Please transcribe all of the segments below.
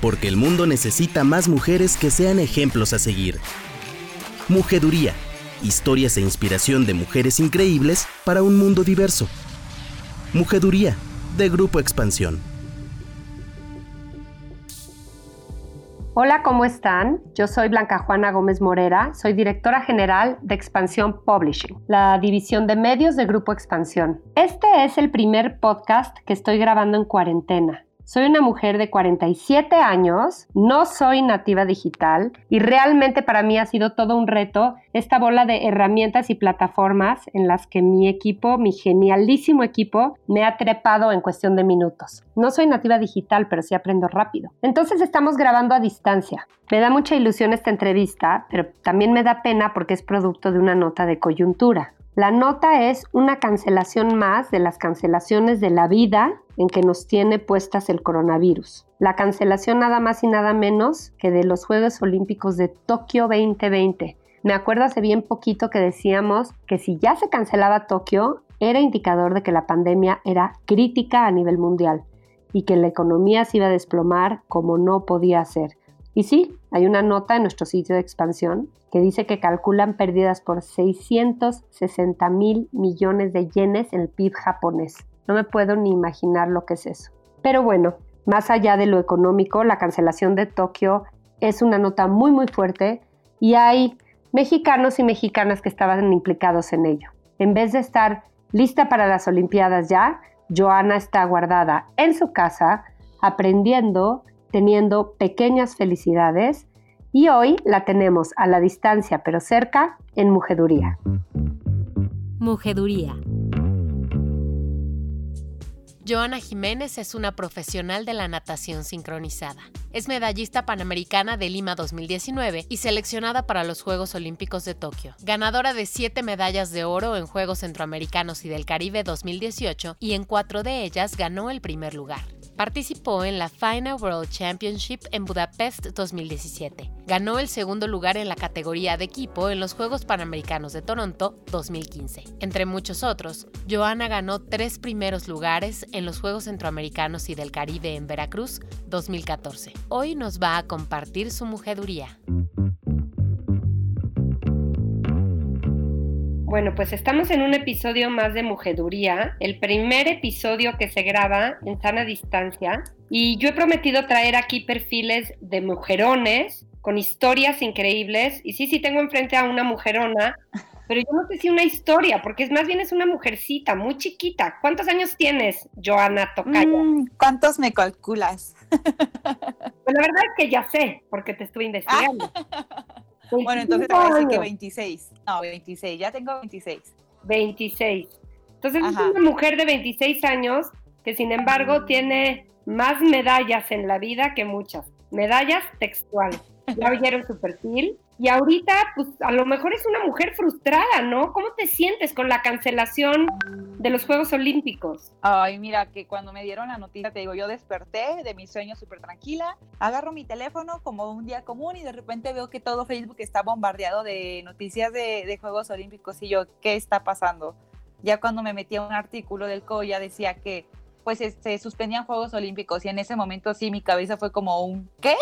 porque el mundo necesita más mujeres que sean ejemplos a seguir. Mujeduría, historias e inspiración de mujeres increíbles para un mundo diverso. Mujeduría, de Grupo Expansión. Hola, ¿cómo están? Yo soy Blanca Juana Gómez Morera, soy directora general de Expansión Publishing, la división de medios de Grupo Expansión. Este es el primer podcast que estoy grabando en cuarentena. Soy una mujer de 47 años, no soy nativa digital y realmente para mí ha sido todo un reto esta bola de herramientas y plataformas en las que mi equipo, mi genialísimo equipo, me ha trepado en cuestión de minutos. No soy nativa digital, pero sí aprendo rápido. Entonces estamos grabando a distancia. Me da mucha ilusión esta entrevista, pero también me da pena porque es producto de una nota de coyuntura. La nota es una cancelación más de las cancelaciones de la vida en que nos tiene puestas el coronavirus. La cancelación nada más y nada menos que de los Juegos Olímpicos de Tokio 2020. Me acuerdo hace bien poquito que decíamos que si ya se cancelaba Tokio, era indicador de que la pandemia era crítica a nivel mundial y que la economía se iba a desplomar como no podía ser. Y sí, hay una nota en nuestro sitio de expansión que dice que calculan pérdidas por 660 mil millones de yenes en el PIB japonés. No me puedo ni imaginar lo que es eso. Pero bueno, más allá de lo económico, la cancelación de Tokio es una nota muy muy fuerte y hay mexicanos y mexicanas que estaban implicados en ello. En vez de estar lista para las Olimpiadas ya, Joana está guardada en su casa aprendiendo, teniendo pequeñas felicidades y hoy la tenemos a la distancia pero cerca en Mujeduría. Mujeduría. Joana Jiménez es una profesional de la natación sincronizada. Es medallista panamericana de Lima 2019 y seleccionada para los Juegos Olímpicos de Tokio. Ganadora de siete medallas de oro en Juegos Centroamericanos y del Caribe 2018 y en cuatro de ellas ganó el primer lugar. Participó en la Final World Championship en Budapest 2017. Ganó el segundo lugar en la categoría de equipo en los Juegos Panamericanos de Toronto 2015. Entre muchos otros, Joana ganó tres primeros lugares en los Juegos Centroamericanos y del Caribe en Veracruz 2014. Hoy nos va a compartir su mujeduría. Bueno, pues estamos en un episodio más de Mujeduría, el primer episodio que se graba en sana distancia. Y yo he prometido traer aquí perfiles de mujerones con historias increíbles. Y sí, sí tengo enfrente a una mujerona, pero yo no sé si una historia, porque es más bien es una mujercita muy chiquita. ¿Cuántos años tienes, Joana Tocaya? Mm, ¿Cuántos me calculas? Pues la verdad es que ya sé, porque te estuve investigando. Bueno, entonces te voy a decir que 26. No, 26, ya tengo 26. 26. Entonces es una mujer de 26 años que sin embargo tiene más medallas en la vida que muchas. Medallas textuales. Ya oyeron su perfil. Y ahorita, pues a lo mejor es una mujer frustrada, ¿no? ¿Cómo te sientes con la cancelación de los Juegos Olímpicos? Ay, mira, que cuando me dieron la noticia, te digo, yo desperté de mi sueño súper tranquila, agarro mi teléfono como un día común y de repente veo que todo Facebook está bombardeado de noticias de, de Juegos Olímpicos y yo, ¿qué está pasando? Ya cuando me metí un artículo del COIA decía que pues se suspendían Juegos Olímpicos y en ese momento sí mi cabeza fue como un ¿qué?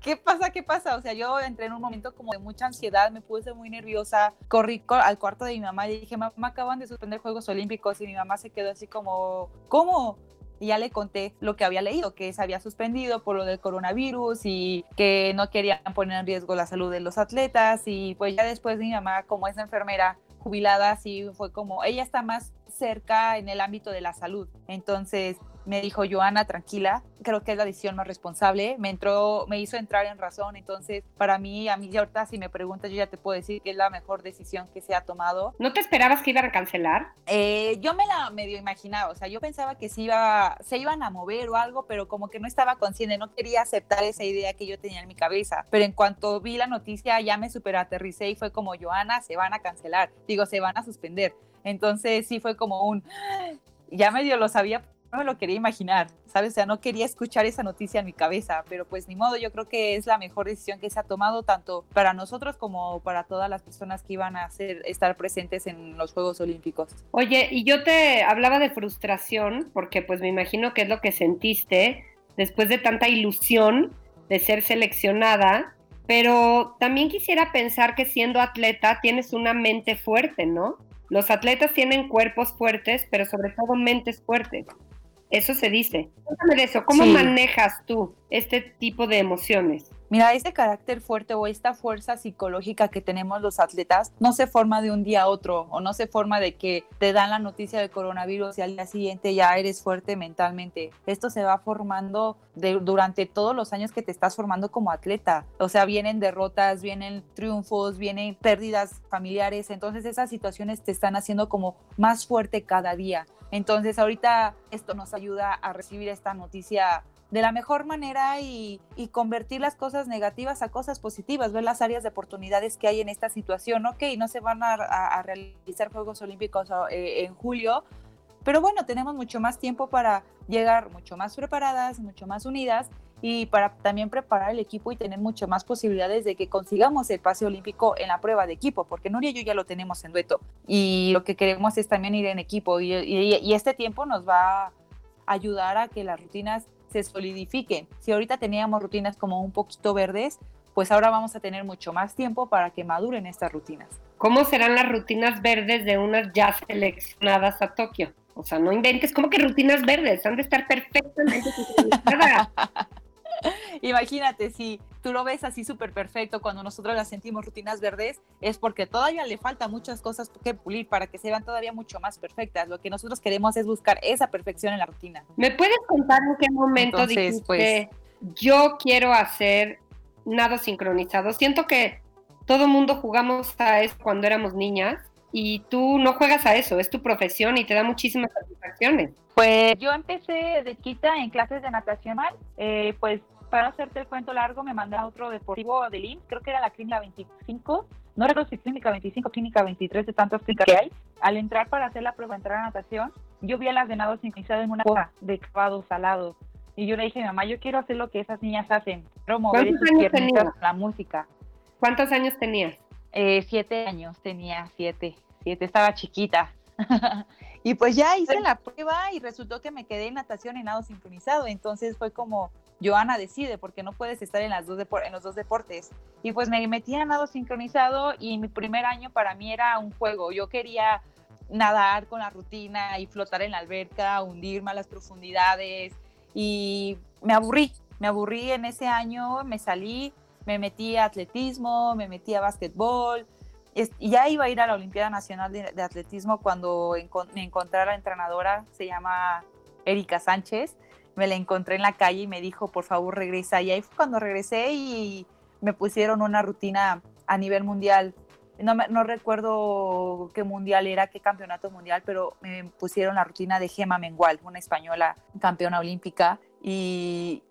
¿Qué pasa? ¿Qué pasa? O sea, yo entré en un momento como de mucha ansiedad, me puse muy nerviosa, corrí al cuarto de mi mamá y dije, mamá, acaban de suspender Juegos Olímpicos y mi mamá se quedó así como, ¿cómo? y ya le conté lo que había leído, que se había suspendido por lo del coronavirus y que no querían poner en riesgo la salud de los atletas y pues ya después mi mamá como es enfermera jubilada, sí fue como, ella está más cerca en el ámbito de la salud. Entonces me dijo, Joana, tranquila, creo que es la decisión más responsable. Me entró, me hizo entrar en razón. Entonces, para mí, a mí ahorita, si me preguntas, yo ya te puedo decir que es la mejor decisión que se ha tomado. ¿No te esperabas que iban a cancelar? Eh, yo me la medio imaginaba, o sea, yo pensaba que se, iba, se iban a mover o algo, pero como que no estaba consciente, no quería aceptar esa idea que yo tenía en mi cabeza. Pero en cuanto vi la noticia, ya me super aterricé y fue como, Joana, se van a cancelar, digo, se van a suspender. Entonces sí fue como un, ya medio lo sabía, me lo quería imaginar, ¿sabes? O sea, no quería escuchar esa noticia en mi cabeza, pero pues ni modo, yo creo que es la mejor decisión que se ha tomado tanto para nosotros como para todas las personas que iban a hacer, estar presentes en los Juegos Olímpicos. Oye, y yo te hablaba de frustración, porque pues me imagino que es lo que sentiste después de tanta ilusión de ser seleccionada, pero también quisiera pensar que siendo atleta tienes una mente fuerte, ¿no? Los atletas tienen cuerpos fuertes, pero sobre todo mentes fuertes. Eso se dice. Cuéntame de eso, ¿cómo manejas tú este tipo de emociones? Mira, este carácter fuerte o esta fuerza psicológica que tenemos los atletas no se forma de un día a otro o no se forma de que te dan la noticia del coronavirus y al día siguiente ya eres fuerte mentalmente. Esto se va formando durante todos los años que te estás formando como atleta. O sea, vienen derrotas, vienen triunfos, vienen pérdidas familiares. Entonces esas situaciones te están haciendo como más fuerte cada día. Entonces ahorita esto nos ayuda a recibir esta noticia de la mejor manera y, convertir las cosas negativas a cosas positivas, ver las áreas de oportunidades que hay en esta situación. Ok, no se van a, realizar Juegos Olímpicos eh, en julio, pero bueno, tenemos mucho más tiempo para llegar mucho más preparadas, mucho más unidas y para también preparar el equipo y tener mucho más posibilidades de que consigamos el pase olímpico en la prueba de equipo, porque Nuria y yo ya lo tenemos en dueto y lo que queremos es también ir en equipo y, y este tiempo nos va a ayudar a que las rutinas se solidifiquen. Si ahorita teníamos rutinas como un poquito verdes, pues ahora vamos a tener mucho más tiempo para que maduren estas rutinas. ¿Cómo serán las rutinas verdes de unas ya seleccionadas a Tokio? O sea, no inventes, como que rutinas verdes? Han de estar perfectamente Imagínate, si tú lo ves así súper perfecto, cuando nosotros las sentimos rutinas verdes, es porque todavía le falta muchas cosas que pulir para que se vean todavía mucho más perfectas. Lo que nosotros queremos es buscar esa perfección en la rutina. ¿Me puedes contar en qué momento dijiste, pues, yo quiero hacer nado sincronizado? Siento que todo mundo jugamos a eso cuando éramos niñas y tú no juegas a eso, es tu profesión y te da muchísimas satisfacciones. Pues yo empecé de chiquita en clases de natación, eh, pues para hacerte el cuento largo me mandé a otro deportivo de IMSS, creo que era la clínica 25, no recuerdo si clínica 25 clínica 23 de tantas clínicas que hay. Al entrar para hacer la prueba de entrar a natación, yo vi a las de nado sincronizado en una cosa de cavados salados. Y yo le dije mamá, yo quiero hacer lo que esas niñas hacen, promover la música. ¿Cuántos años tenías? Eh, siete años tenía, siete, siete, estaba chiquita. y pues ya hice la prueba y resultó que me quedé en natación en nado sincronizado. Entonces fue como, Joana decide, porque no puedes estar en, las dos en los dos deportes. Y pues me metí a nado sincronizado y mi primer año para mí era un juego. Yo quería nadar con la rutina y flotar en la alberca, hundirme a las profundidades y me aburrí, me aburrí en ese año, me salí, me metí a atletismo, me metí a básquetbol, y ya iba a ir a la Olimpiada Nacional de, Atletismo cuando me encontré a la entrenadora, se llama Erika Sánchez, me la encontré en la calle y me dijo, por favor, regresa. Y ahí fue cuando regresé y me pusieron una rutina a nivel mundial. No, no recuerdo qué mundial era, qué campeonato mundial, pero me pusieron la rutina de Gema Mengual, una española campeona olímpica. Y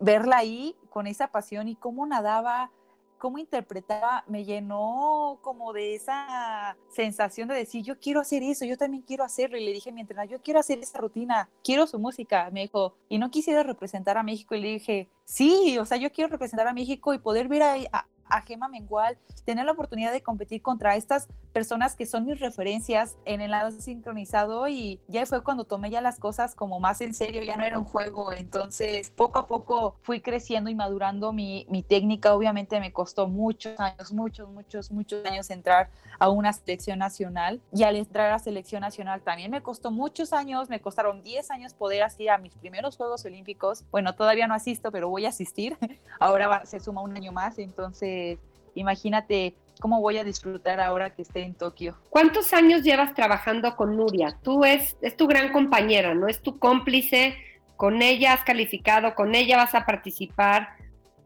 verla ahí con esa pasión y cómo nadaba, cómo interpretaba, me llenó como de esa sensación de decir, yo quiero hacer eso, yo también quiero hacerlo. Y le dije a mi entrenador, yo quiero hacer esa rutina, quiero su música. Me dijo, y no quisiera representar a México. Y le dije, sí, o sea, yo quiero representar a México y poder ver a, a Gema Mengual, tener la oportunidad de competir contra estas personas que son mis referencias en el lado sincronizado y ya fue cuando tomé ya las cosas como más en serio, ya no era un juego, entonces poco a poco fui creciendo y madurando mi, mi técnica, obviamente me costó muchos años, muchos, muchos, muchos años entrar a una selección nacional. Y al entrar a la selección nacional también me costó muchos años, me costaron 10 años poder asistir a mis primeros Juegos Olímpicos, bueno, todavía no asisto, pero voy a asistir, ahora se suma un año más, entonces imagínate cómo voy a disfrutar ahora que esté en Tokio. ¿Cuántos años llevas trabajando con Nuria? Tú es, es tu gran compañera, ¿no? Es tu cómplice, con ella has calificado, con ella vas a participar.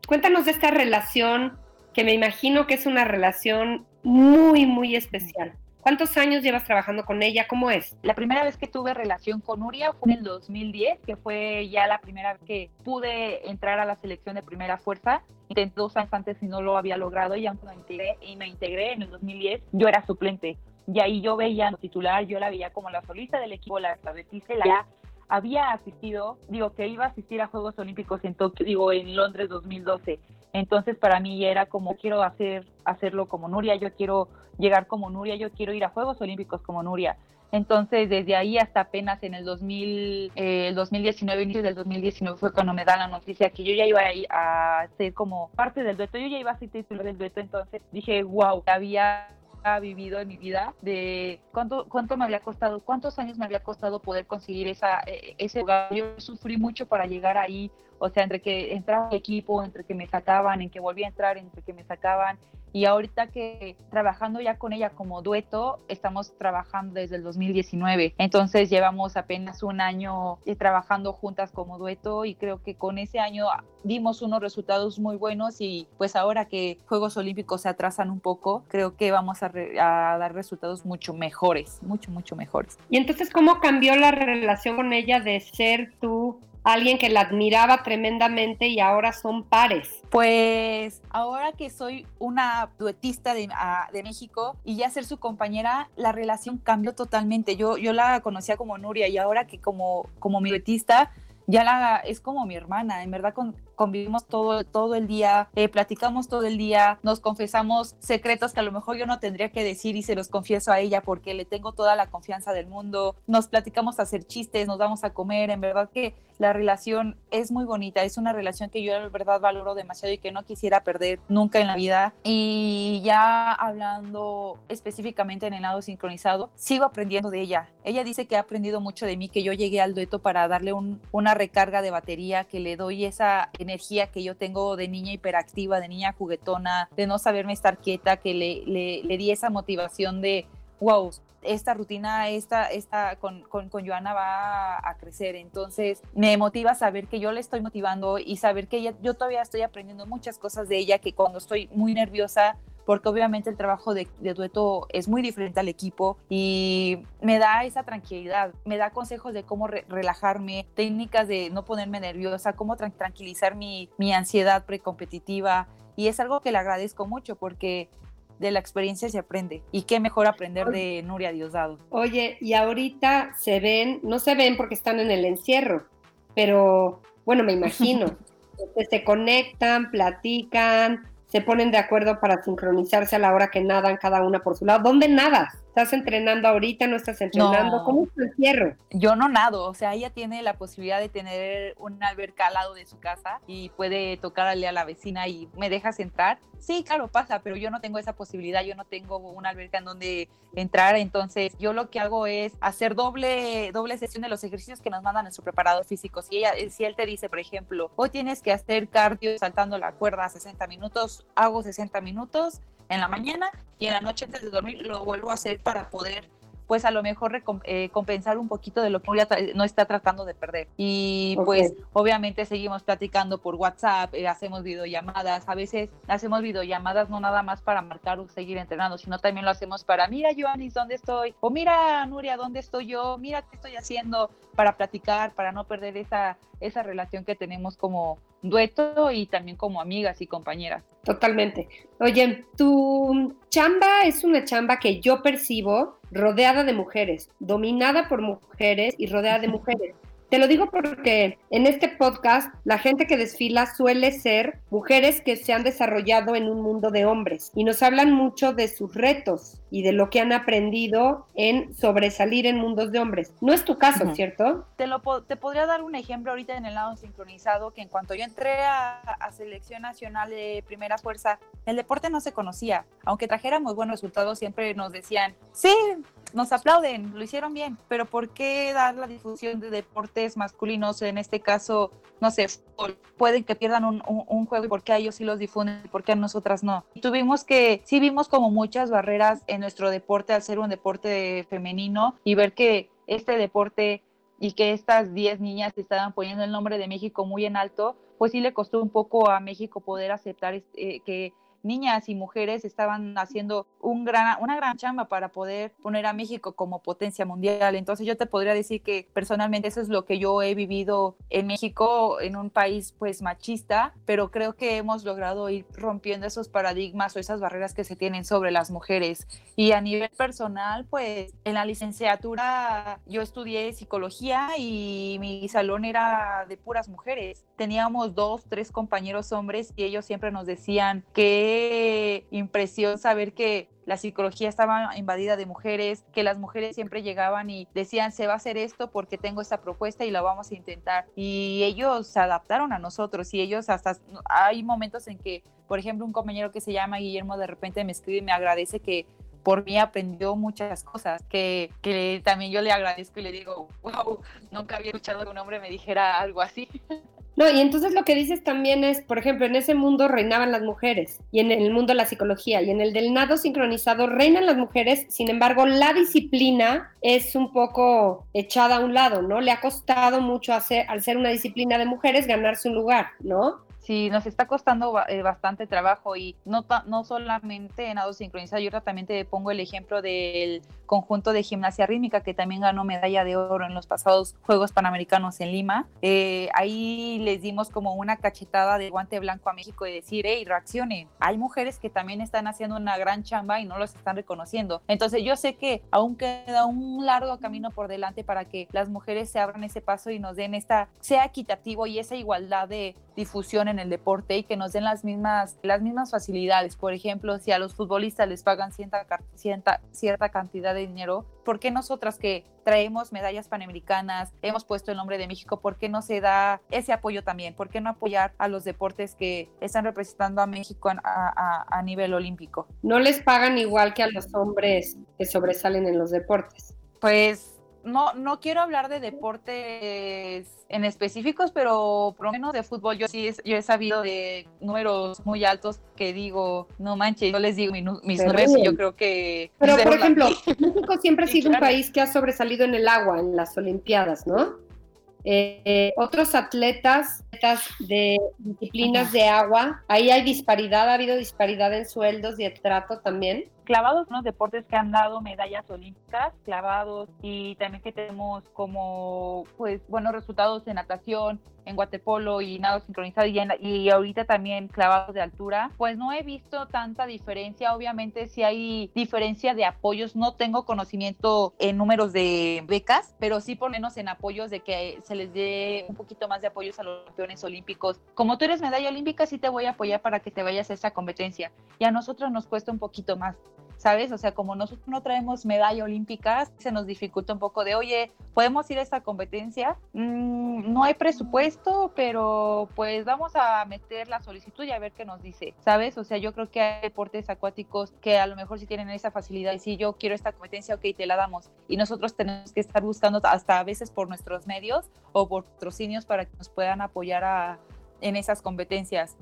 Cuéntanos de esta relación que me imagino que es una relación muy, muy especial. ¿Cuántos años llevas trabajando con ella? ¿Cómo es? La primera vez que tuve relación con Nuria fue en el 2010, que fue ya la primera vez que pude entrar a la selección de primera fuerza. Intenté dos años antes y no lo había logrado y aunque me integré, y me integré en el 2010, yo era suplente. Y ahí yo veía titular, yo la veía como la solista del equipo, la estratégista, la había asistido, digo que iba a asistir a Juegos Olímpicos en Tokio, digo en Londres 2012. Entonces para mí era como quiero hacer hacerlo como Nuria, yo quiero llegar como Nuria, yo quiero ir a Juegos Olímpicos como Nuria. Entonces, desde ahí hasta apenas en el 2000, eh, el 2019, inicio del 2019 fue cuando me dan la noticia que yo ya iba a, ser como parte del dueto, yo ya iba a ser titular del dueto, entonces dije, wow, había vivido en mi vida de cuánto cuánto me había costado, cuántos años me había costado poder conseguir esa eh, ese lugar. Yo sufrí mucho para llegar ahí, o sea, entre que entraba el equipo, entre que me sacaban, en que volvía a entrar, entre que me sacaban y ahorita que trabajando ya con ella como dueto, estamos trabajando desde el 2019. Entonces llevamos apenas un año eh, trabajando juntas como dueto y creo que con ese año dimos unos resultados muy buenos y pues ahora que Juegos Olímpicos se atrasan un poco, creo que vamos a, a dar resultados mucho mejores, mucho, mucho mejores. Y entonces, ¿cómo cambió la relación con ella de ser tú alguien que la admiraba tremendamente y ahora son pares? Pues ahora que soy una duetista de, de, México y ya ser su compañera, la relación cambió totalmente. Yo, yo la conocía como Nuria y ahora que como, como mi duetista, ya la es como mi hermana, en verdad con, convivimos todo, todo el día, eh, platicamos todo el día, nos confesamos secretos que a lo mejor yo no tendría que decir y se los confieso a ella porque le tengo toda la confianza del mundo, nos platicamos a hacer chistes, nos vamos a comer, en verdad que la relación es muy bonita, es una relación que yo en verdad valoro demasiado y que no quisiera perder nunca en la vida. Y ya hablando específicamente en el lado sincronizado, sigo aprendiendo de ella. Ella dice que ha aprendido mucho de mí, que yo llegué al dueto para darle una recarga de batería, que le doy esa que yo tengo de niña hiperactiva, de niña juguetona, de no saberme estar quieta, que le, le, le di esa motivación de, wow, esta rutina, esta, esta con, con, con, Joana va a crecer. Entonces me motiva saber que yo le estoy motivando y saber que ella, yo todavía estoy aprendiendo muchas cosas de ella, que cuando estoy muy nerviosa, porque obviamente el trabajo de, de, dueto es muy diferente al equipo y me da esa tranquilidad, me da consejos de cómo relajarme, técnicas de no ponerme nerviosa, cómo tranquilizar mi, mi ansiedad precompetitiva y es algo que le agradezco mucho porque de la experiencia se aprende. Y qué mejor aprender de Nuria Diosdado. Oye, y ahorita se ven, no se ven porque están en el encierro, pero bueno, me imagino, se conectan, platican, se ponen de acuerdo para sincronizarse a la hora que nadan cada una por su lado. ¿Dónde nadas? ¿Estás entrenando ahorita? ¿No estás entrenando? ¿Cómo es el encierro? Yo no nado, o sea, ella tiene la posibilidad de tener una alberca al lado de su casa y puede tocarle a la vecina y me dejas entrar. Sí, claro, pasa, pero yo no tengo esa posibilidad, yo no tengo una alberca en donde entrar, entonces yo lo que hago es hacer doble, doble sesión de los ejercicios que nos mandan en su preparador físico. Si, ella, si él te dice, por ejemplo, hoy tienes que hacer cardio saltando la cuerda 60 minutos, hago 60 minutos en la mañana y en la noche antes de dormir lo vuelvo a hacer para poder pues a lo mejor eh, compensar un poquito de lo que no está tratando de perder. Y pues obviamente seguimos platicando por WhatsApp, eh, hacemos videollamadas, a veces hacemos videollamadas no nada más para marcar o seguir entrenando, sino también lo hacemos para, mira Joanis, ¿dónde estoy? O mira Nuria, ¿dónde estoy yo? Mira qué estoy haciendo para platicar, para no perder esa, esa relación que tenemos como dueto y también como amigas y compañeras. Totalmente. Oye, tu chamba es una chamba que yo percibo rodeada de mujeres, dominada por mujeres y rodeada de mujeres. Te lo digo porque en este podcast la gente que desfila suele ser mujeres que se han desarrollado en un mundo de hombres y nos hablan mucho de sus retos y de lo que han aprendido en sobresalir en mundos de hombres. No es tu caso, ¿cierto? Te, lo, te podría dar un ejemplo ahorita en el lado sincronizado, que en cuanto yo entré a, a selección nacional de primera fuerza, el deporte no se conocía. Aunque trajéramos buenos resultados, siempre nos decían, sí, nos aplauden, lo hicieron bien, pero ¿por qué dar la difusión de deportes masculinos? En este caso, no sé, pueden que pierdan un, juego y por qué a ellos sí los difunden y por qué a nosotras no. Y tuvimos que, sí vimos como muchas barreras en nuestro deporte al ser un deporte femenino y ver que este deporte y que estas 10 niñas estaban poniendo el nombre de México muy en alto, pues sí le costó un poco a México poder aceptar este, que niñas y mujeres estaban haciendo un gran, una gran chamba para poder poner a México como potencia mundial. Entonces yo te podría decir que personalmente eso es lo que yo he vivido en México, en un país pues machista, pero creo que hemos logrado ir rompiendo esos paradigmas o esas barreras que se tienen sobre las mujeres. Y a nivel personal, pues en la licenciatura yo estudié psicología y mi salón era de puras mujeres. Teníamos dos, tres compañeros hombres y ellos siempre nos decían que impresión saber que la psicología estaba invadida de mujeres, que las mujeres siempre llegaban y decían, se va a hacer esto porque tengo esta propuesta y la vamos a intentar. Y ellos se adaptaron a nosotros y ellos hasta, hay momentos en que, por ejemplo, un compañero que se llama Guillermo de repente me escribe y me agradece que por mí aprendió muchas cosas que, que también yo le agradezco y le digo, wow, nunca había escuchado que un hombre me dijera algo así. No, y entonces lo que dices también es, por ejemplo, en ese mundo reinaban las mujeres, y en el mundo de la psicología, y en el del nado sincronizado reinan las mujeres, sin embargo, la disciplina es un poco echada a un lado, ¿no? Le ha costado mucho hacer, al ser una disciplina de mujeres ganarse un lugar, ¿no? Sí, nos está costando eh, bastante trabajo y no, no solamente en nado sincronizado, yo también te pongo el ejemplo del conjunto de gimnasia rítmica que también ganó medalla de oro en los pasados Juegos Panamericanos en Lima. Eh, ahí les dimos como una cachetada de guante blanco a México y decir, hey, reaccionen. Hay mujeres que también están haciendo una gran chamba y no los están reconociendo. Entonces yo sé que aún queda un largo camino por delante para que las mujeres se abran ese paso y nos den esta, sea equitativo y esa igualdad de difusión en el deporte y que nos den las mismas, las mismas facilidades. Por ejemplo, si a los futbolistas les pagan cierta, cierta, cierta cantidad de dinero, ¿por qué nosotras que traemos medallas panamericanas, hemos puesto el nombre de México, ¿por qué no se da ese apoyo también? ¿Por qué no apoyar a los deportes que están representando a México a, a, a nivel olímpico? No les pagan igual que a los hombres que sobresalen en los deportes. Pues no, no quiero hablar de deportes en específicos, pero por lo menos de fútbol yo sí yo he sabido de números muy altos que digo, no manches, yo les digo mis, números y yo creo que... Pero por ejemplo, México siempre ha sido un país que ha sobresalido en el agua, en las Olimpiadas, ¿no? Eh, otros atletas de disciplinas de agua, ahí hay disparidad, ha habido disparidad en sueldos y el trato también clavados, unos deportes que han dado medallas olímpicas, clavados, y también que tenemos como, pues, buenos resultados en natación, en waterpolo y nado sincronizado y, y, ahorita también clavados de altura, pues no he visto tanta diferencia. Obviamente si hay diferencia de apoyos, no tengo conocimiento en números de becas, pero sí por menos en apoyos de que se les dé un poquito más de apoyos a los campeones olímpicos. Como tú eres medalla olímpica, sí te voy a apoyar para que te vayas a esa competencia. Y a nosotros nos cuesta un poquito más. ¿Sabes? O sea, como nosotros no traemos medalla olímpica, se nos dificulta un poco de, oye, ¿podemos ir a esta competencia? Mm, no hay presupuesto, pero pues vamos a meter la solicitud y a ver qué nos dice, ¿sabes? O sea, yo creo que hay deportes acuáticos que a lo mejor sí tienen esa facilidad y si yo quiero esta competencia, ok, te la damos. Y nosotros tenemos que estar buscando hasta a veces por nuestros medios o por patrocinios para que nos puedan apoyar a, en esas competencias.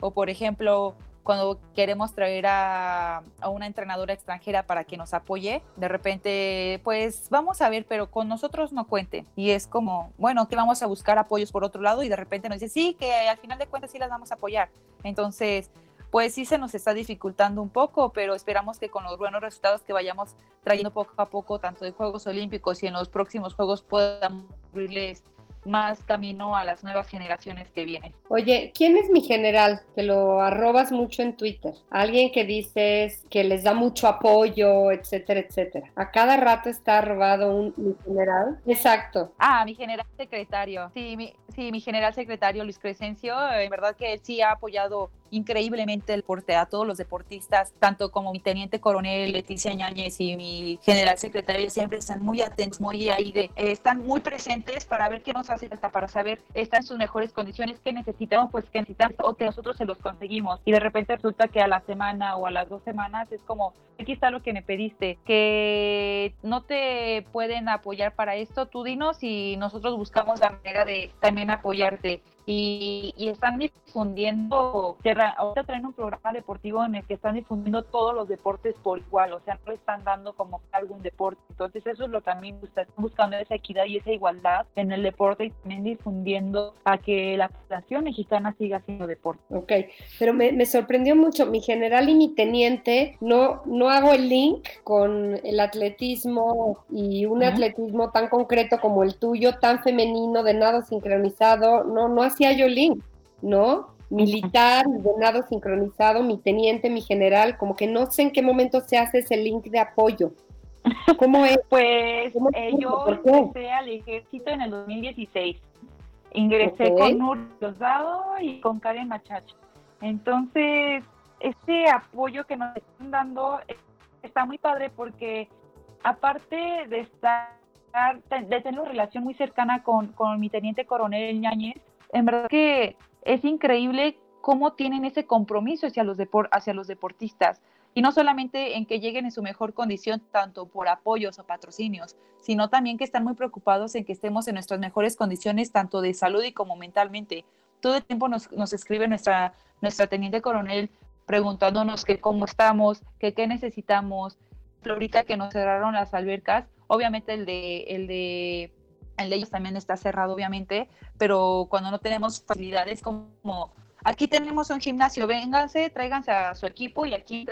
O por ejemplo, cuando queremos traer a, una entrenadora extranjera para que nos apoye, de repente, pues vamos a ver, pero con nosotros no cuente. Y es como, bueno, que vamos a buscar apoyos por otro lado y de repente nos dice, sí, que al final de cuentas sí las vamos a apoyar. Entonces, pues sí se nos está dificultando un poco, pero esperamos que con los buenos resultados que vayamos trayendo poco a poco, tanto de Juegos Olímpicos y en los próximos Juegos, podamos abrirles más camino a las nuevas generaciones que vienen. Oye, ¿quién es mi general? Que lo arrobas mucho en Twitter. Alguien que dices que les da mucho apoyo, etcétera, etcétera. A cada rato está arrobado un mi general. Exacto. Ah, mi general secretario. Sí, mi, sí, mi general secretario Luis Crescencio, en verdad que él sí ha apoyado increíblemente el deporte a todos los deportistas, tanto como mi teniente coronel Leticia Ñañez y mi general secretario siempre están muy atentos, muy ahí de, eh, están muy presentes para ver qué nos hace falta, para saber, está en sus mejores condiciones, qué necesitamos, pues que necesitamos o que nosotros se los conseguimos. Y de repente resulta que a la semana o a las dos semanas es como, aquí está lo que me pediste, que no te pueden apoyar para esto, tú dinos y nosotros buscamos la manera de también apoyarte y, están difundiendo, ahorita traen un programa deportivo en el que están difundiendo todos los deportes por igual, o sea, no están dando como algún deporte. Entonces eso es lo que también están buscando esa equidad y esa igualdad en el deporte y también difundiendo a que la población mexicana siga haciendo deporte. Ok, pero me, me sorprendió mucho, mi general y mi teniente, no, no hago el link con el atletismo y un atletismo tan concreto como el tuyo, tan femenino, de nado sincronizado, no, no hacía yo link, ¿no? Militar, de nado sincronizado, mi teniente, mi general, como que no sé en qué momento se hace ese link de apoyo. ¿Cómo es? Pues eh, yo ingresé al ejército en el 2016. Ingresé con Nur Rosado y con Karen Machacho. Entonces, este apoyo que nos están dando está muy padre porque aparte de estar, de tener una relación muy cercana con, con mi teniente coronel Ñañez, en verdad que es increíble cómo tienen ese compromiso hacia los, hacia los deportistas. Y no solamente en que lleguen en su mejor condición, tanto por apoyos o patrocinios, sino también que están muy preocupados en que estemos en nuestras mejores condiciones, tanto de salud y como mentalmente. Todo el tiempo nos, nos escribe nuestra, nuestra teniente coronel preguntándonos que cómo estamos, que qué necesitamos. Ahorita que nos cerraron las albercas, obviamente el de, el de, de ellos también está cerrado, obviamente, pero cuando no tenemos facilidades como aquí tenemos un gimnasio, vénganse, tráiganse a su equipo y aquí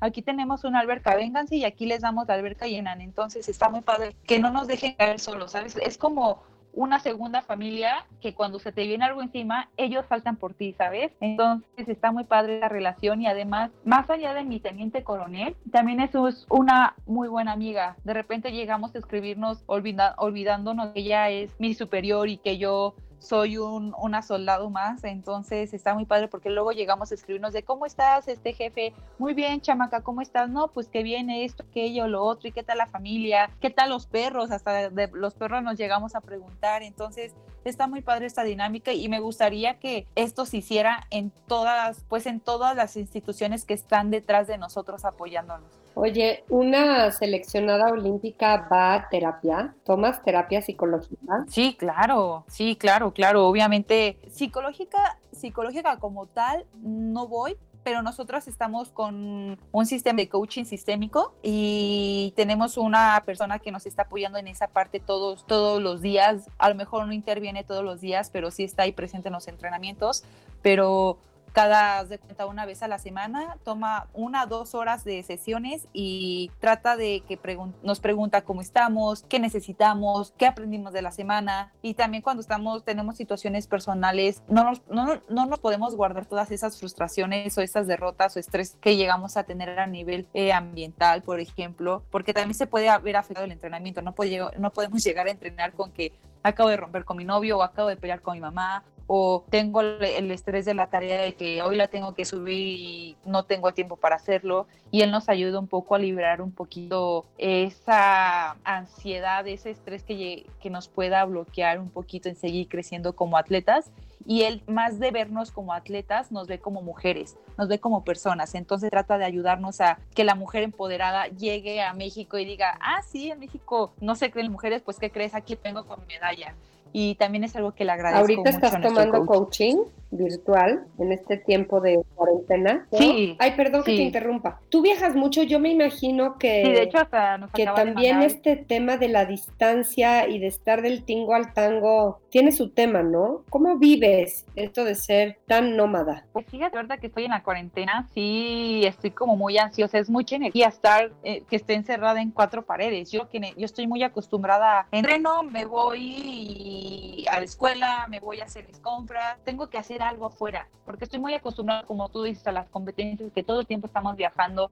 aquí tenemos una alberca, vénganse y aquí les damos la alberca llenan. Entonces está muy padre que no nos dejen caer solos, ¿sabes? Es como una segunda familia que cuando se te viene algo encima, ellos faltan por ti, ¿sabes? Entonces está muy padre la relación y además, más allá de mi teniente coronel, también es una muy buena amiga. De repente llegamos a escribirnos olvidándonos que ella es mi superior y que yo soy un una soldado más, entonces está muy padre porque luego llegamos a escribirnos de cómo estás, este jefe, muy bien, chamaca, ¿cómo estás? No, pues que viene esto, aquello, lo otro, y qué tal la familia, qué tal los perros, hasta de los perros nos llegamos a preguntar, entonces está muy padre esta dinámica y me gustaría que esto se hiciera en todas, pues en todas las instituciones que están detrás de nosotros apoyándonos. Oye, ¿una seleccionada olímpica va a terapia? ¿Tomas terapia psicológica? Sí, claro, sí, claro, claro. Obviamente, psicológica, psicológica como tal, no voy, pero nosotros estamos con un sistema de coaching sistémico y tenemos una persona que nos está apoyando en esa parte todos, todos los días. A lo mejor no interviene todos los días, pero sí está ahí presente en los entrenamientos. Pero cada de cuenta una vez a la semana, toma una dos horas de sesiones y trata de que nos pregunta cómo estamos, qué necesitamos, qué aprendimos de la semana. Y también cuando estamos tenemos situaciones personales no nos, no, no nos podemos guardar todas esas frustraciones o esas derrotas o estrés que llegamos a tener a nivel eh, ambiental, por ejemplo, porque también se puede haber afectado el entrenamiento, no, puede, no podemos llegar a entrenar con que acabo de romper con mi novio o acabo de pelear con mi mamá o tengo el, estrés de la tarea de que hoy la tengo que subir y no tengo tiempo para hacerlo. Y él nos ayuda un poco a liberar un poquito esa ansiedad, ese estrés que, que nos pueda bloquear un poquito en seguir creciendo como atletas y él más de vernos como atletas nos ve como mujeres, nos ve como personas, entonces trata de ayudarnos a que la mujer empoderada llegue a México y diga, ah, sí, en México no se creen mujeres, pues ¿qué crees? Aquí vengo con medalla y también es algo que le agradezco. Ahorita estás tomando coaching virtual en este tiempo de cuarentena. Sí. Ay, perdón que te interrumpa. Tú viajas mucho, yo me imagino que, sí, de hecho hasta que también este tema de la distancia y de estar del tingo al tango tiene su tema, ¿no? ¿Cómo vives esto de ser tan nómada? Pues fíjate, verdad que estoy en la cuarentena, sí, estoy como muy ansiosa, es mucha energía estar, eh, que esté encerrada en cuatro paredes. Yo, que yo estoy muy acostumbrada, entreno, me voy y a la escuela, me voy a hacer mis compras, tengo que hacer algo afuera, porque estoy muy acostumbrada, como tú dices, a las competencias, que todo el tiempo estamos viajando,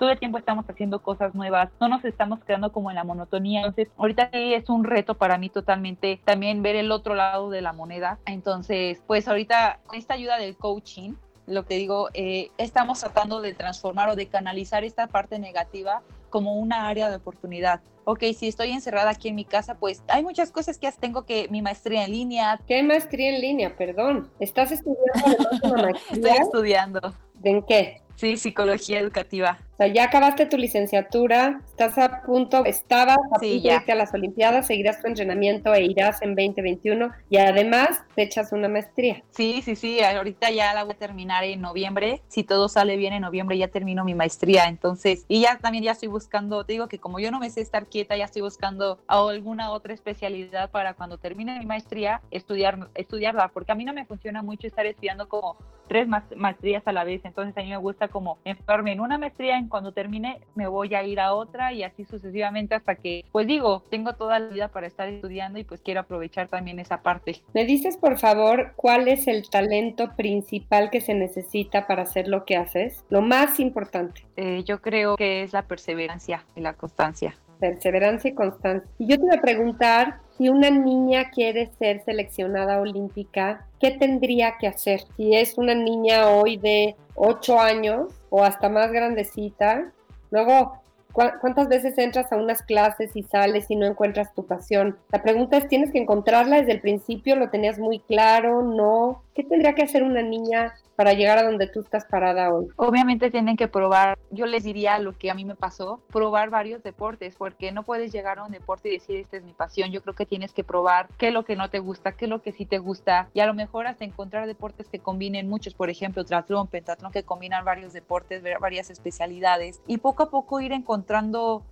todo el tiempo estamos haciendo cosas nuevas, no nos estamos quedando como en la monotonía. Entonces, ahorita sí es un reto para mí totalmente también ver el otro lado de la moneda. Entonces, pues ahorita con esta ayuda del coaching, lo que digo, eh, estamos tratando de transformar o de canalizar esta parte negativa como una área de oportunidad. Ok, si estoy encerrada aquí en mi casa, pues hay muchas cosas que tengo que mi maestría en línea. ¿Qué maestría en línea? Perdón. ¿Estás estudiando una maestría? Estoy estudiando. ¿En qué? Sí, psicología educativa. Sea, ya acabaste tu licenciatura, estás a punto, estabas a punto de irte a las Olimpiadas, seguirás tu entrenamiento e irás en 2021 y además te echas una maestría. Sí, sí, sí, ahorita ya la voy a terminar en noviembre. Si todo sale bien en noviembre ya termino mi maestría, entonces, y ya también ya estoy buscando, te digo que como yo no me sé estar quieta, ya estoy buscando alguna otra especialidad para cuando termine mi maestría estudiar, estudiarla, porque a mí no me funciona mucho estar estudiando como tres maestrías a la vez, entonces a mí me gusta como enfocarme en una maestría, en cuando termine me voy a ir a otra y así sucesivamente hasta que, pues digo, tengo toda la vida para estar estudiando y pues quiero aprovechar también esa parte. ¿Me dices por favor cuál es el talento principal que se necesita para hacer lo que haces? Lo más importante. Eh, yo creo que es la perseverancia y la constancia perseverancia y constancia. Y yo te voy a preguntar, si una niña quiere ser seleccionada olímpica, ¿qué tendría que hacer? Si es una niña hoy de 8 años o hasta más grandecita, luego ¿Cuántas veces entras a unas clases y sales y no encuentras tu pasión? La pregunta es, ¿tienes que encontrarla desde el principio? ¿Lo tenías muy claro? ¿No? ¿Qué tendría que hacer una niña para llegar a donde tú estás parada hoy? Obviamente tienen que probar, yo les diría lo que a mí me pasó, probar varios deportes, porque no puedes llegar a un deporte y decir, esta es mi pasión, yo creo que tienes que probar qué es lo que no te gusta, qué es lo que sí te gusta, y a lo mejor hasta encontrar deportes que combinen muchos, por ejemplo, triatlón, pentatlón, que combinan varios deportes, varias especialidades, y poco a poco ir encontrando,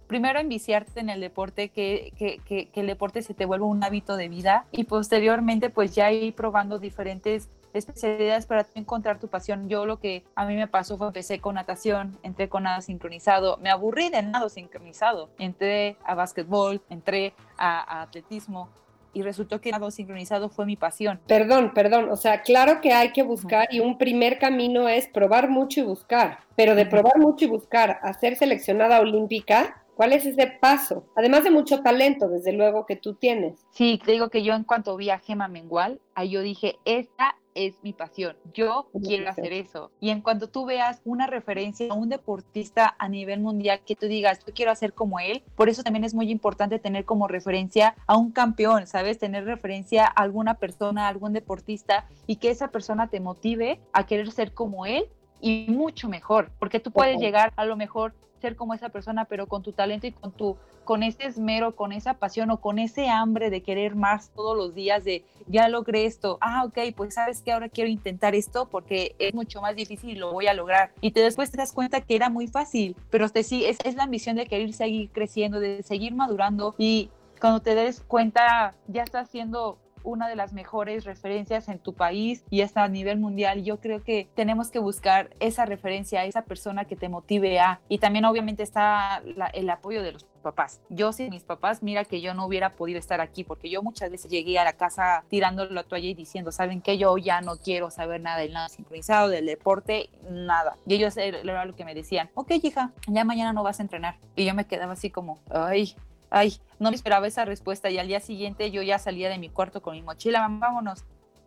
primero enviciarte en el deporte, que, que, que, que el deporte se te vuelva un hábito de vida, y posteriormente pues ya ir probando diferentes especialidades para encontrar tu pasión. Yo lo que a mí me pasó fue empecé con natación, entré con nado sincronizado, me aburrí de nado sincronizado, entré a básquetbol, entré a, atletismo y resultó que nado sincronizado fue mi pasión. Perdón, perdón, o sea, claro que hay que buscar y un primer camino es probar mucho y buscar, pero de probar mucho y buscar a ser seleccionada olímpica, ¿Cuál es ese paso? Además de mucho talento, desde luego, que tú tienes. Sí, te digo que yo en cuanto vi a Gema Mengual, ahí yo dije, esta es mi pasión, yo quiero hacer eso. Y en cuanto tú veas una referencia a un deportista a nivel mundial que tú digas, yo quiero hacer como él, por eso también es muy importante tener como referencia a un campeón, ¿sabes? Tener referencia a alguna persona, a algún deportista y que esa persona te motive a querer ser como él y mucho mejor, porque tú puedes llegar a lo mejor ser como esa persona, pero con tu talento y con tu con ese esmero, con esa pasión o con ese hambre de querer más todos los días de ya logré esto, ah, ok, pues sabes que ahora quiero intentar esto porque es mucho más difícil y lo voy a lograr. Y te después te das cuenta que era muy fácil, pero te, sí, es, es la ambición de querer seguir creciendo, de seguir madurando y cuando te des cuenta ya estás haciendo una de las mejores referencias en tu país y hasta a nivel mundial. Yo creo que tenemos que buscar esa referencia, esa persona que te motive a. Y también obviamente está el apoyo de los papás. Yo sin mis papás, mira que yo no hubiera podido estar aquí porque yo muchas veces llegué a la casa tirando la toalla y diciendo, ¿saben qué? Yo ya no quiero saber nada del nada sincronizado, del deporte, nada. Y ellos era lo que me decían, ok hija, ya mañana no vas a entrenar. Y yo me quedaba así como, ay, Ay, no me esperaba esa respuesta y al día siguiente yo ya salía de mi cuarto con mi mochila, vámonos.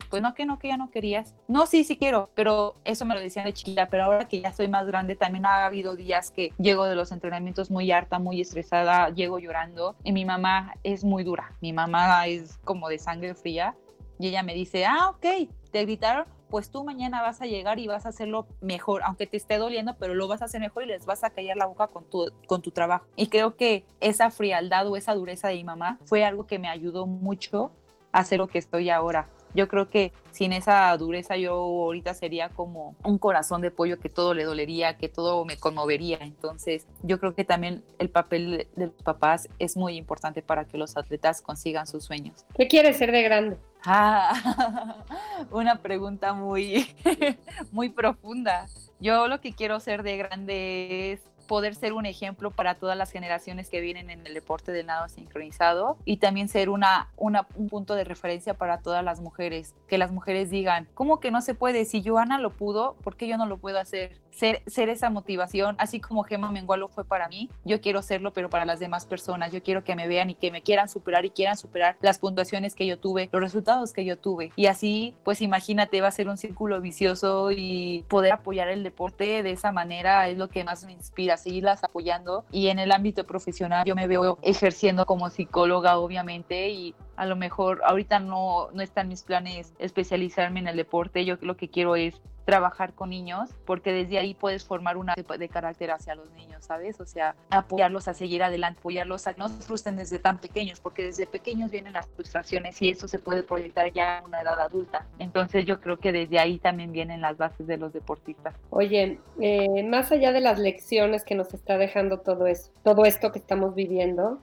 Pues no, que no, que ya no querías. No, sí, sí quiero, pero eso me lo decían de chiquita, pero ahora que ya soy más grande, también ha habido días que llego de los entrenamientos muy harta, muy estresada, llego llorando y mi mamá es muy dura. Mi mamá es como de sangre fría y ella me dice, ah, ok, te gritaron, pues tú mañana vas a llegar y vas a hacerlo mejor, aunque te esté doliendo, pero lo vas a hacer mejor y les vas a callar la boca con tu, con tu trabajo. Y creo que esa frialdad o esa dureza de mi mamá fue algo que me ayudó mucho a hacer lo que estoy ahora. Yo creo que sin esa dureza yo ahorita sería como un corazón de pollo que todo le dolería, que todo me conmovería. Entonces yo creo que también el papel de los papás es muy importante para que los atletas consigan sus sueños. ¿Qué quieres ser de grande? Ah, una pregunta muy, muy profunda. Yo lo que quiero ser de grande es poder ser un ejemplo para todas las generaciones que vienen en el deporte del nado sincronizado y también ser una, un punto de referencia para todas las mujeres. Que las mujeres digan, ¿cómo que no se puede? Si Joana lo pudo, ¿por qué yo no lo puedo hacer? Ser, ser esa motivación, así como Gemma Mengualo fue para mí, yo quiero serlo, pero para las demás personas. Yo quiero que me vean y que me quieran superar y quieran superar las puntuaciones que yo tuve, los resultados que yo tuve. Y así, pues imagínate, va a ser un círculo vicioso y poder apoyar el deporte de esa manera es lo que más me inspira seguirlas apoyando y en el ámbito profesional yo me veo ejerciendo como psicóloga obviamente y a lo mejor ahorita no, no están mis planes especializarme en el deporte, yo lo que quiero es trabajar con niños, porque desde ahí puedes formar una de carácter hacia los niños, ¿sabes? O sea, apoyarlos a seguir adelante, apoyarlos a que no se frustren desde tan pequeños, porque desde pequeños vienen las frustraciones y eso se puede proyectar ya a una edad adulta. Entonces yo creo que desde ahí también vienen las bases de los deportistas. Oye, eh, más allá de las lecciones que nos está dejando todo eso, todo esto que estamos viviendo,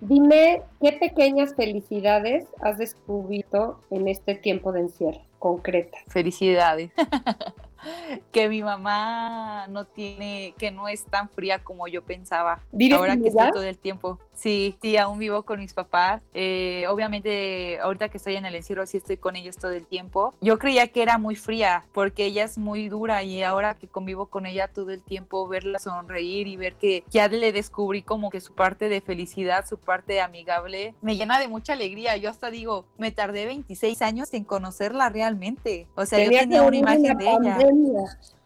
Dime qué pequeñas felicidades has descubierto en este tiempo de encierro, concreta. Felicidades. que mi mamá no tiene, que no es tan fría como yo pensaba. ¿Vives Ahora que estoy todo el tiempo. Sí, sí, aún vivo con mis papás. Eh, obviamente, ahorita que estoy en el encierro, sí estoy con ellos todo el tiempo. Yo creía que era muy fría porque ella es muy dura y ahora que convivo con ella todo el tiempo, verla sonreír y ver que ya le descubrí como que su parte de felicidad, su parte amigable, me llena de mucha alegría. Yo hasta digo, me tardé 26 años en conocerla realmente. O sea, yo que tenía una imagen de ella.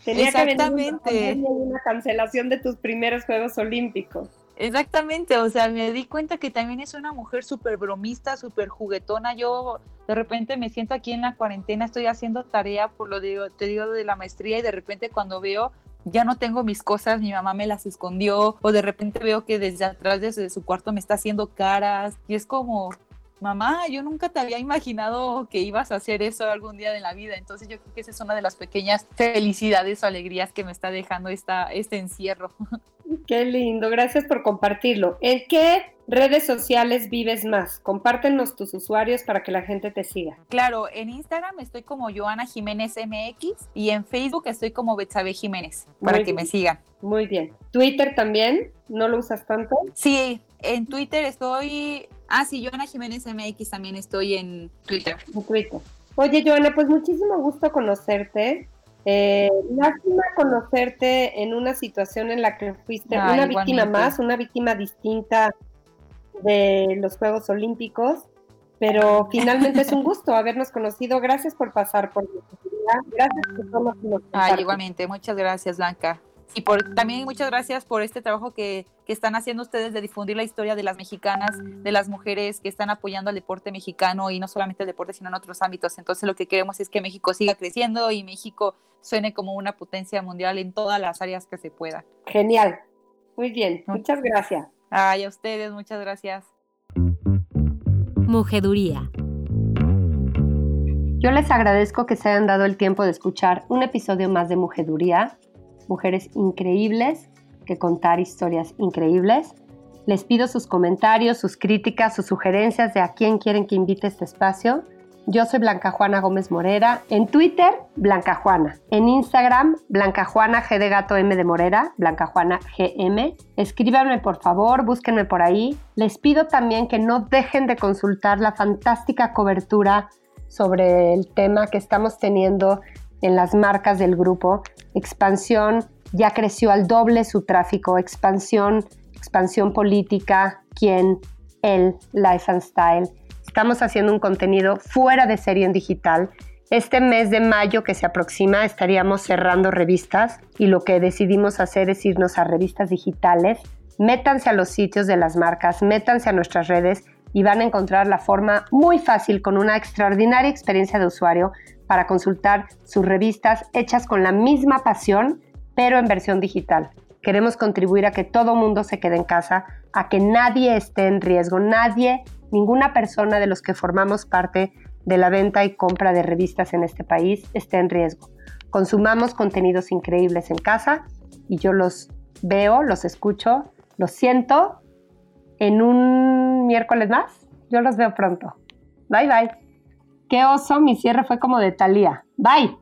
Tenía que venir una Exactamente. una cancelación de tus primeros Juegos Olímpicos. Exactamente, o sea, me di cuenta que también es una mujer súper bromista, súper juguetona. Yo de repente me siento aquí en la cuarentena, estoy haciendo tarea por lo de, te digo, de la maestría y de repente cuando veo ya no tengo mis cosas, mi mamá me las escondió o de repente veo que desde atrás, desde su cuarto me está haciendo caras y es como, mamá, yo nunca te había imaginado que ibas a hacer eso algún día de la vida. Entonces yo creo que esa es una de las pequeñas felicidades o alegrías que me está dejando esta, este encierro. Qué lindo, gracias por compartirlo. ¿En qué redes sociales vives más? Compártenos tus usuarios para que la gente te siga. Claro, en Instagram estoy como Joana Jiménez MX y en Facebook estoy como Betsabe Jiménez para Muy que bien. me sigan. Muy bien. ¿Twitter también? ¿No lo usas tanto? Sí, en Twitter estoy. Ah, sí, Joana Jiménez MX también estoy en Twitter. En Twitter. Oye, Joana, pues muchísimo gusto conocerte. Eh, lástima conocerte en una situación en la que fuiste Ah, una víctima más, una víctima distinta de los Juegos Olímpicos, pero finalmente es un gusto habernos conocido. Gracias por pasar por vida. Gracias por todo lo que nos Ah, igualmente, muchas gracias, Blanca. Y por, también muchas gracias por este trabajo que, que están haciendo ustedes de difundir la historia de las mexicanas, de las mujeres que están apoyando al deporte mexicano y no solamente el deporte, sino en otros ámbitos. Entonces lo que queremos es que México siga creciendo y México suene como una potencia mundial en todas las áreas que se pueda. Genial. Muy bien. Muchas gracias. Ay, a ustedes, muchas gracias. Mujeduría. Yo les agradezco que se hayan dado el tiempo de escuchar un episodio más de Mujeduría, mujeres increíbles que contar historias increíbles. Les pido sus comentarios, sus críticas, sus sugerencias de a quién quieren que invite este espacio. Yo soy Blanca Juana Gómez Morera. En Twitter, Blanca Juana. En Instagram, Blanca Juana G de Gato M de Morera, Blanca Juana GM. Escríbanme por favor, búsquenme por ahí. Les pido también que no dejen de consultar la fantástica cobertura sobre el tema que estamos teniendo en las marcas del grupo. Expansión ya creció al doble su tráfico. Expansión, expansión política, quién, el, Life and Style. Estamos haciendo un contenido fuera de serie en digital. Este mes de mayo que se aproxima estaríamos cerrando revistas y lo que decidimos hacer es irnos a revistas digitales. Métanse a los sitios de las marcas, métanse a nuestras redes y van a encontrar la forma muy fácil con una extraordinaria experiencia de usuario para consultar sus revistas hechas con la misma pasión, pero en versión digital. Queremos contribuir a que todo mundo se quede en casa, a que nadie esté en riesgo, nadie, ninguna persona de los que formamos parte de la venta y compra de revistas en este país esté en riesgo. Consumamos contenidos increíbles en casa y yo los veo, los escucho, los siento en un miércoles más. Yo los veo pronto. Bye bye. Qué oso, mi cierre fue como de Talía. Bye.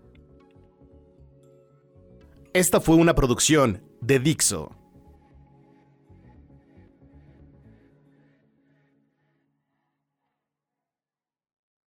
Esta fue una producción de Dixo.